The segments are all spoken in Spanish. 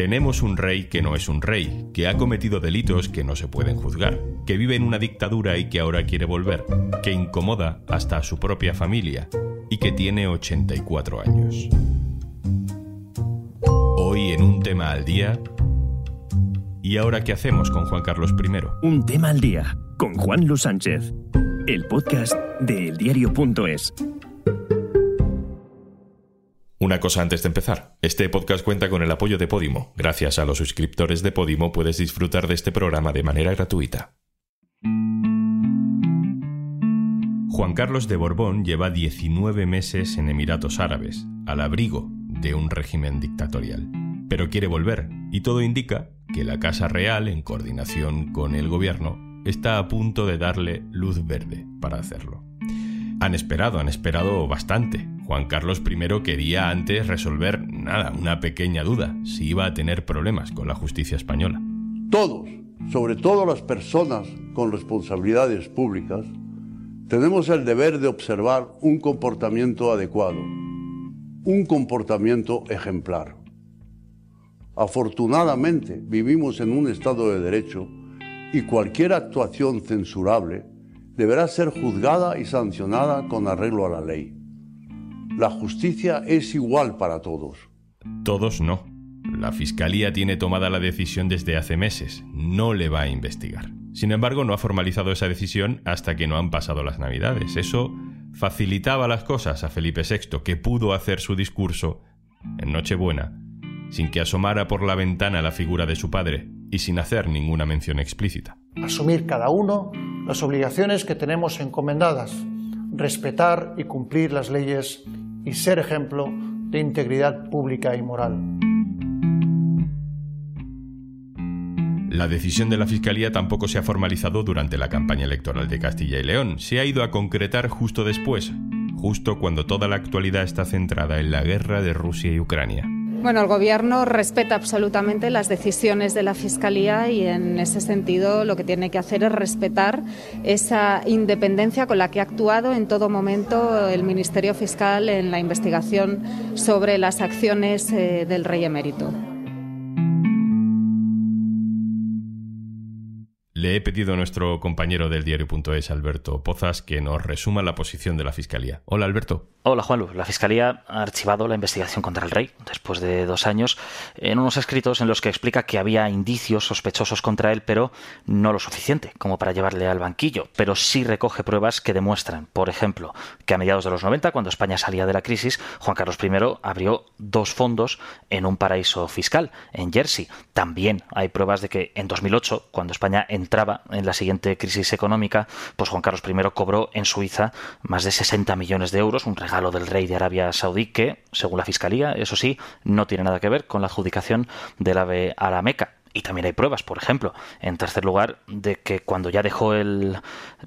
Tenemos un rey que no es un rey, que ha cometido delitos que no se pueden juzgar, que vive en una dictadura y que ahora quiere volver, que incomoda hasta a su propia familia y que tiene 84 años. Hoy en un tema al día... ¿Y ahora qué hacemos con Juan Carlos I? Un tema al día con Juan Luis Sánchez, el podcast de eldiario.es. Una cosa antes de empezar. Este podcast cuenta con el apoyo de Podimo. Gracias a los suscriptores de Podimo puedes disfrutar de este programa de manera gratuita. Juan Carlos de Borbón lleva 19 meses en Emiratos Árabes, al abrigo de un régimen dictatorial. Pero quiere volver, y todo indica que la Casa Real, en coordinación con el gobierno, está a punto de darle luz verde para hacerlo. Han esperado, han esperado bastante. Juan Carlos I quería antes resolver nada, una pequeña duda, si iba a tener problemas con la justicia española. Todos, sobre todo las personas con responsabilidades públicas, tenemos el deber de observar un comportamiento adecuado, un comportamiento ejemplar. Afortunadamente vivimos en un Estado de Derecho y cualquier actuación censurable deberá ser juzgada y sancionada con arreglo a la ley. La justicia es igual para todos. Todos no. La Fiscalía tiene tomada la decisión desde hace meses. No le va a investigar. Sin embargo, no ha formalizado esa decisión hasta que no han pasado las Navidades. Eso facilitaba las cosas a Felipe VI, que pudo hacer su discurso en Nochebuena, sin que asomara por la ventana la figura de su padre y sin hacer ninguna mención explícita. Asumir cada uno las obligaciones que tenemos encomendadas, respetar y cumplir las leyes y ser ejemplo de integridad pública y moral. La decisión de la Fiscalía tampoco se ha formalizado durante la campaña electoral de Castilla y León, se ha ido a concretar justo después, justo cuando toda la actualidad está centrada en la guerra de Rusia y Ucrania. Bueno, el Gobierno respeta absolutamente las decisiones de la Fiscalía y en ese sentido lo que tiene que hacer es respetar esa independencia con la que ha actuado en todo momento el Ministerio Fiscal en la investigación sobre las acciones eh, del rey emérito. Le he pedido a nuestro compañero del diario.es, Alberto Pozas, que nos resuma la posición de la Fiscalía. Hola, Alberto. Hola, Juanlu. La Fiscalía ha archivado la investigación contra el rey después de dos años en unos escritos en los que explica que había indicios sospechosos contra él, pero no lo suficiente como para llevarle al banquillo. Pero sí recoge pruebas que demuestran, por ejemplo, que a mediados de los 90, cuando España salía de la crisis, Juan Carlos I abrió dos fondos en un paraíso fiscal, en Jersey. También hay pruebas de que en 2008, cuando España entraba en la siguiente crisis económica, pues Juan Carlos I cobró en Suiza más de 60 millones de euros, un regalo del rey de Arabia Saudí que, según la Fiscalía, eso sí, no tiene nada que ver con la adjudicación del ave a la. Y también hay pruebas, por ejemplo, en tercer lugar, de que cuando ya dejó el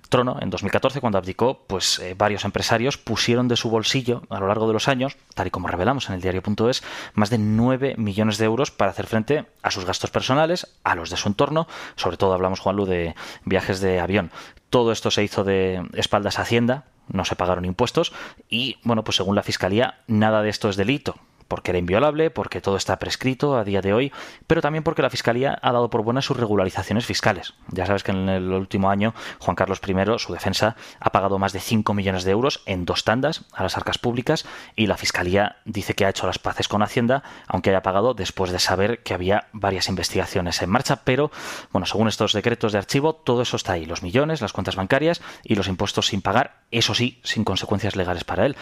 trono, en 2014, cuando abdicó, pues eh, varios empresarios pusieron de su bolsillo a lo largo de los años, tal y como revelamos en el diario.es, más de 9 millones de euros para hacer frente a sus gastos personales, a los de su entorno, sobre todo hablamos, Juanlu, de viajes de avión. Todo esto se hizo de espaldas a Hacienda, no se pagaron impuestos y, bueno, pues según la Fiscalía, nada de esto es delito porque era inviolable, porque todo está prescrito a día de hoy, pero también porque la Fiscalía ha dado por buenas sus regularizaciones fiscales. Ya sabes que en el último año Juan Carlos I, su defensa, ha pagado más de 5 millones de euros en dos tandas a las arcas públicas y la Fiscalía dice que ha hecho las paces con Hacienda, aunque haya pagado después de saber que había varias investigaciones en marcha, pero bueno, según estos decretos de archivo, todo eso está ahí, los millones, las cuentas bancarias y los impuestos sin pagar, eso sí, sin consecuencias legales para él.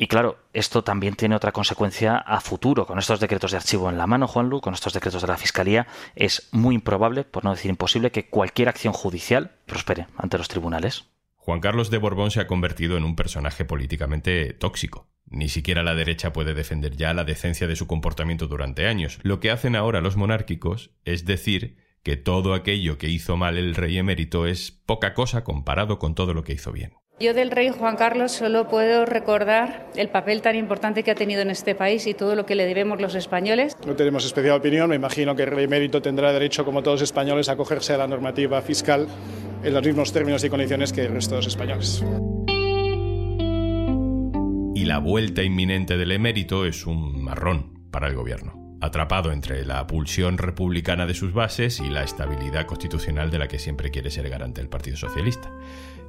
Y claro, esto también tiene otra consecuencia a futuro. Con estos decretos de archivo en la mano, Juanlu, con estos decretos de la Fiscalía, es muy improbable, por no decir imposible, que cualquier acción judicial prospere ante los tribunales. Juan Carlos de Borbón se ha convertido en un personaje políticamente tóxico. Ni siquiera la derecha puede defender ya la decencia de su comportamiento durante años. Lo que hacen ahora los monárquicos es decir que todo aquello que hizo mal el rey emérito es poca cosa comparado con todo lo que hizo bien. Yo del rey Juan Carlos solo puedo recordar el papel tan importante que ha tenido en este país y todo lo que le debemos los españoles. No tenemos especial opinión, me imagino que el rey emérito tendrá derecho, como todos los españoles, a acogerse a la normativa fiscal en los mismos términos y condiciones que el resto de los españoles. Y la vuelta inminente del emérito es un marrón para el gobierno. atrapado entre la pulsión republicana de sus bases y la estabilidad constitucional de la que siempre quiere ser garante el Partido Socialista.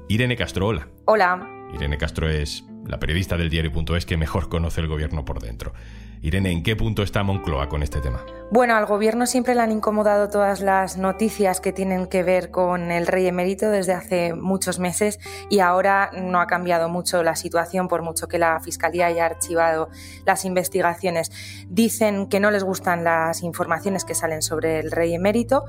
Irene Castro, hola. Hola. Irene Castro es la periodista del diario.es que mejor conoce el gobierno por dentro. Irene, ¿en qué punto está Moncloa con este tema? Bueno, al gobierno siempre le han incomodado todas las noticias que tienen que ver con el rey emérito desde hace muchos meses y ahora no ha cambiado mucho la situación por mucho que la Fiscalía haya archivado las investigaciones. Dicen que no les gustan las informaciones que salen sobre el rey emérito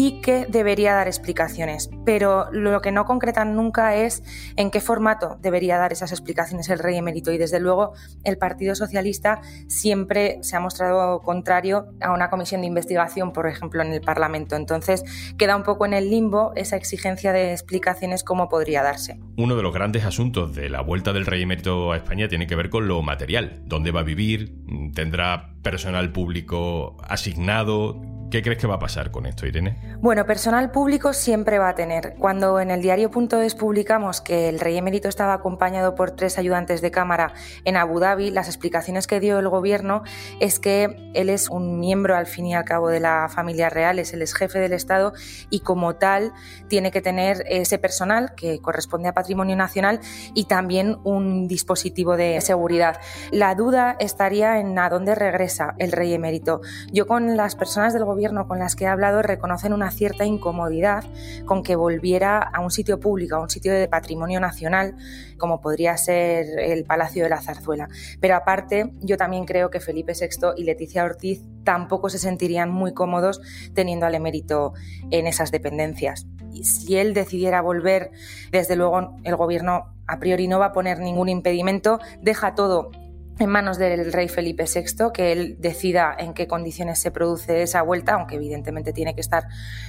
y que debería dar explicaciones. Pero lo que no concretan nunca es en qué formato debería dar esas explicaciones el rey emérito. Y desde luego el Partido Socialista siempre se ha mostrado contrario a una comisión de investigación, por ejemplo, en el Parlamento. Entonces queda un poco en el limbo esa exigencia de explicaciones cómo podría darse. Uno de los grandes asuntos de la vuelta del rey emérito a España tiene que ver con lo material. ¿Dónde va a vivir? ¿Tendrá personal público asignado? ¿Qué crees que va a pasar con esto, Irene? Bueno, personal público siempre va a tener. Cuando en el diario.es publicamos que el rey emérito estaba acompañado por tres ayudantes de cámara en Abu Dhabi, las explicaciones que dio el gobierno es que él es un miembro al fin y al cabo de la familia real, es el ex jefe del Estado y como tal tiene que tener ese personal que corresponde a patrimonio nacional y también un dispositivo de seguridad. La duda estaría en a dónde regresa el rey emérito. Yo con las personas del gobierno con las que he hablado reconocen una cierta incomodidad con que volviera a un sitio público, a un sitio de patrimonio nacional, como podría ser el Palacio de la Zarzuela. Pero aparte, yo también creo que Felipe VI y Leticia Ortiz tampoco se sentirían muy cómodos teniendo al emérito en esas dependencias. Y si él decidiera volver, desde luego el gobierno a priori no va a poner ningún impedimento, deja todo en manos del rey Felipe VI, que él decida en qué condiciones se produce esa vuelta, aunque evidentemente tiene que estar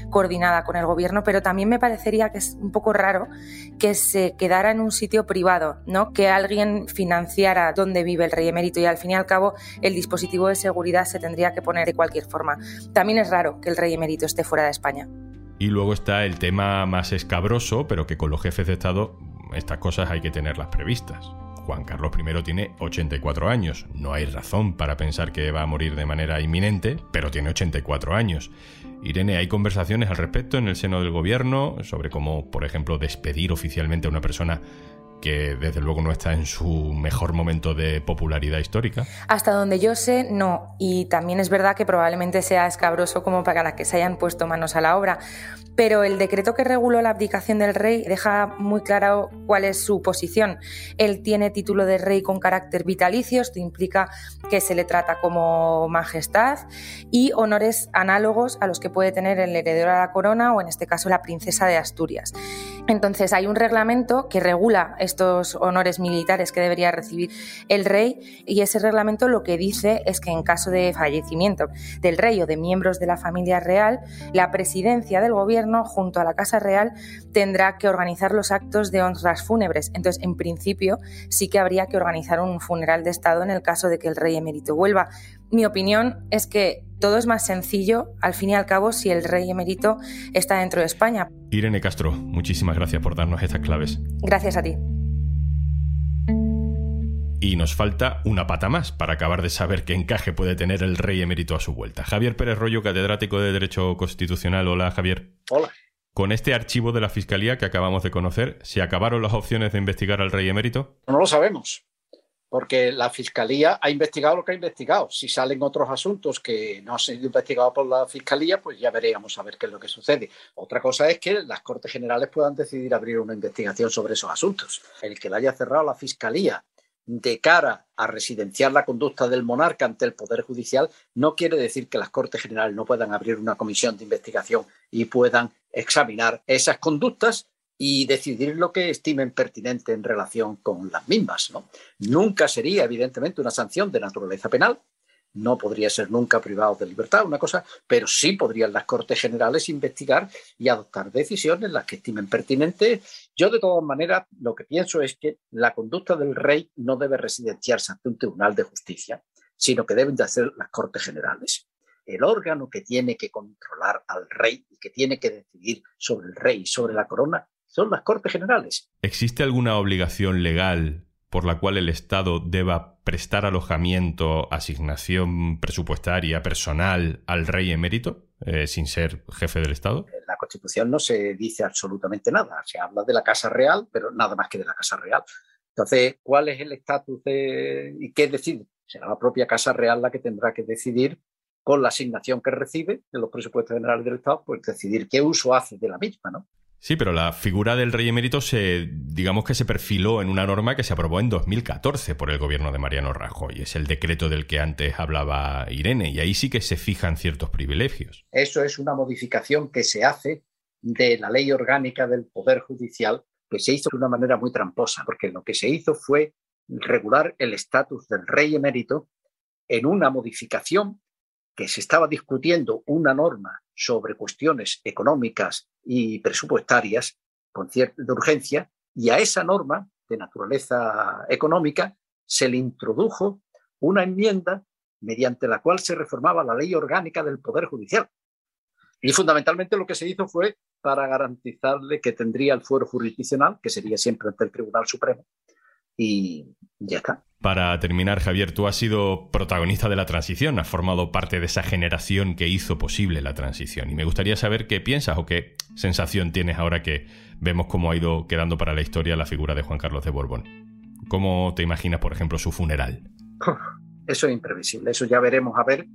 coordinada con el gobierno, pero también me parecería que es un poco raro que se quedara en un sitio privado, ¿no? Que alguien financiara dónde vive el rey emérito y al fin y al cabo el dispositivo de seguridad se tendría que poner de cualquier forma. También es raro que el rey emérito esté fuera de España. Y luego está el tema más escabroso, pero que con los jefes de Estado estas cosas hay que tenerlas previstas. Juan Carlos I tiene 84 años. No hay razón para pensar que va a morir de manera inminente, pero tiene 84 años. Irene, ¿hay conversaciones al respecto en el seno del gobierno sobre cómo, por ejemplo, despedir oficialmente a una persona que desde luego no está en su mejor momento de popularidad histórica. Hasta donde yo sé, no. Y también es verdad que probablemente sea escabroso como para que se hayan puesto manos a la obra. Pero el decreto que reguló la abdicación del rey deja muy claro cuál es su posición. Él tiene título de rey con carácter vitalicio, esto implica que se le trata como majestad y honores análogos a los que puede tener el heredero a la corona o en este caso la princesa de Asturias. Entonces hay un reglamento que regula estos honores militares que debería recibir el rey y ese reglamento lo que dice es que en caso de fallecimiento del rey o de miembros de la familia real, la presidencia del gobierno junto a la Casa Real tendrá que organizar los actos de honras fúnebres. Entonces, en principio, sí que habría que organizar un funeral de Estado en el caso de que el rey emérito vuelva. Mi opinión es que todo es más sencillo, al fin y al cabo, si el rey emérito está dentro de España. Irene Castro, muchísimas gracias por darnos estas claves. Gracias a ti. Y nos falta una pata más para acabar de saber qué encaje puede tener el rey emérito a su vuelta. Javier Pérez Rollo, catedrático de Derecho Constitucional. Hola, Javier. Hola. Con este archivo de la Fiscalía que acabamos de conocer, ¿se acabaron las opciones de investigar al rey emérito? No lo sabemos, porque la Fiscalía ha investigado lo que ha investigado. Si salen otros asuntos que no han sido investigados por la Fiscalía, pues ya veremos a ver qué es lo que sucede. Otra cosa es que las Cortes Generales puedan decidir abrir una investigación sobre esos asuntos. El que la haya cerrado la Fiscalía de cara a residenciar la conducta del monarca ante el Poder Judicial no quiere decir que las Cortes Generales no puedan abrir una comisión de investigación y puedan examinar esas conductas y decidir lo que estimen pertinente en relación con las mismas. ¿no? Nunca sería, evidentemente, una sanción de naturaleza penal, no podría ser nunca privado de libertad, una cosa, pero sí podrían las Cortes Generales investigar y adoptar decisiones las que estimen pertinentes. Yo, de todas maneras, lo que pienso es que la conducta del rey no debe residenciarse ante un tribunal de justicia, sino que deben de hacer las Cortes Generales. El órgano que tiene que controlar al rey y que tiene que decidir sobre el rey y sobre la corona son las Cortes Generales. ¿Existe alguna obligación legal por la cual el Estado deba prestar alojamiento, asignación presupuestaria, personal al rey emérito, eh, sin ser jefe del Estado? En la Constitución no se dice absolutamente nada. Se habla de la Casa Real, pero nada más que de la Casa Real. Entonces, ¿cuál es el estatus y qué decide? Será la propia Casa Real la que tendrá que decidir con la asignación que recibe de los presupuestos generales del Estado, pues decidir qué uso hace de la misma, ¿no? Sí, pero la figura del rey emérito se, digamos que se perfiló en una norma que se aprobó en 2014 por el gobierno de Mariano Rajoy. Es el decreto del que antes hablaba Irene, y ahí sí que se fijan ciertos privilegios. Eso es una modificación que se hace de la ley orgánica del Poder Judicial, que se hizo de una manera muy tramposa, porque lo que se hizo fue regular el estatus del rey emérito en una modificación que se estaba discutiendo una norma sobre cuestiones económicas y presupuestarias con cierta urgencia, y a esa norma de naturaleza económica se le introdujo una enmienda mediante la cual se reformaba la ley orgánica del Poder Judicial. Y fundamentalmente lo que se hizo fue para garantizarle que tendría el fuero jurisdiccional, que sería siempre ante el Tribunal Supremo, y ya está. Para terminar, Javier, tú has sido protagonista de la transición, has formado parte de esa generación que hizo posible la transición. Y me gustaría saber qué piensas o qué sensación tienes ahora que vemos cómo ha ido quedando para la historia la figura de Juan Carlos de Borbón. ¿Cómo te imaginas, por ejemplo, su funeral? Eso es imprevisible, eso ya veremos a ver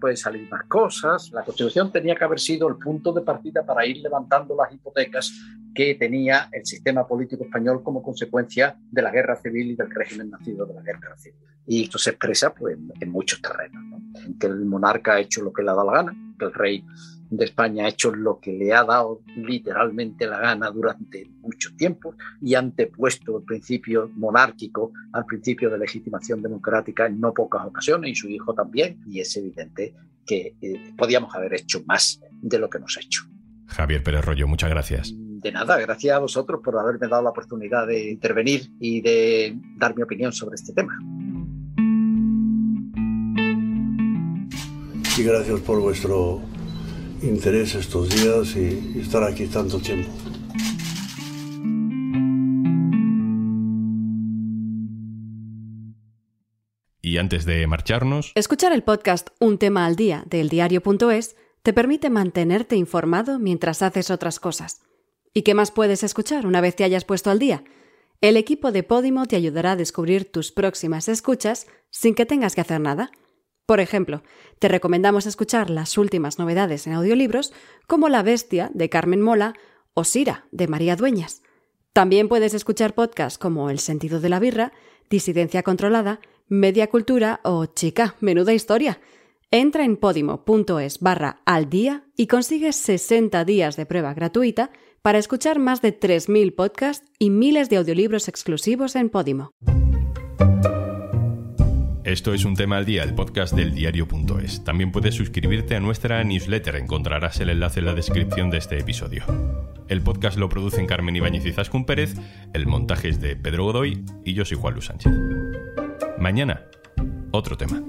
pueden salir más cosas. La Constitución tenía que haber sido el punto de partida para ir levantando las hipotecas que tenía el sistema político español como consecuencia de la guerra civil y del régimen nacido de la guerra civil. Y esto se expresa pues, en muchos terrenos, en que el monarca ha hecho lo que le ha dado la gana, que el rey de España ha hecho lo que le ha dado literalmente la gana durante mucho tiempo y antepuesto el principio monárquico al principio de legitimación democrática en no pocas ocasiones y su hijo también y es evidente que eh, podíamos haber hecho más de lo que hemos hecho. Javier Pérez Rollo, muchas gracias. De nada, gracias a vosotros por haberme dado la oportunidad de intervenir y de dar mi opinión sobre este tema. Y gracias por vuestro interés estos días y, estar aquí tanto tiempo. Y antes de marcharnos... Escuchar el podcast Un tema al día de eldiario.es te permite mantenerte informado mientras haces otras cosas. ¿Y qué más puedes escuchar una vez te hayas puesto al día? El equipo de Podimo te ayudará a descubrir tus próximas escuchas sin que tengas que hacer nada. Por ejemplo, te recomendamos escuchar las últimas novedades en audiolibros como La Bestia de Carmen Mola o Sira de María Dueñas. También puedes escuchar podcasts como El sentido de la birra, Disidencia controlada, Media Cultura o Chica, menuda historia. Entra en podimo.es barra al día y consigues 60 días de prueba gratuita para escuchar más de 3.000 podcasts y miles de audiolibros exclusivos en Podimo. Esto es un tema al día, el podcast del diario.es. También puedes suscribirte a nuestra newsletter, encontrarás el enlace en la descripción de este episodio. El podcast lo producen Carmen Ibáñez y Zascun Pérez, el montaje es de Pedro Godoy y yo soy Juan Luis Sánchez. Mañana, otro tema.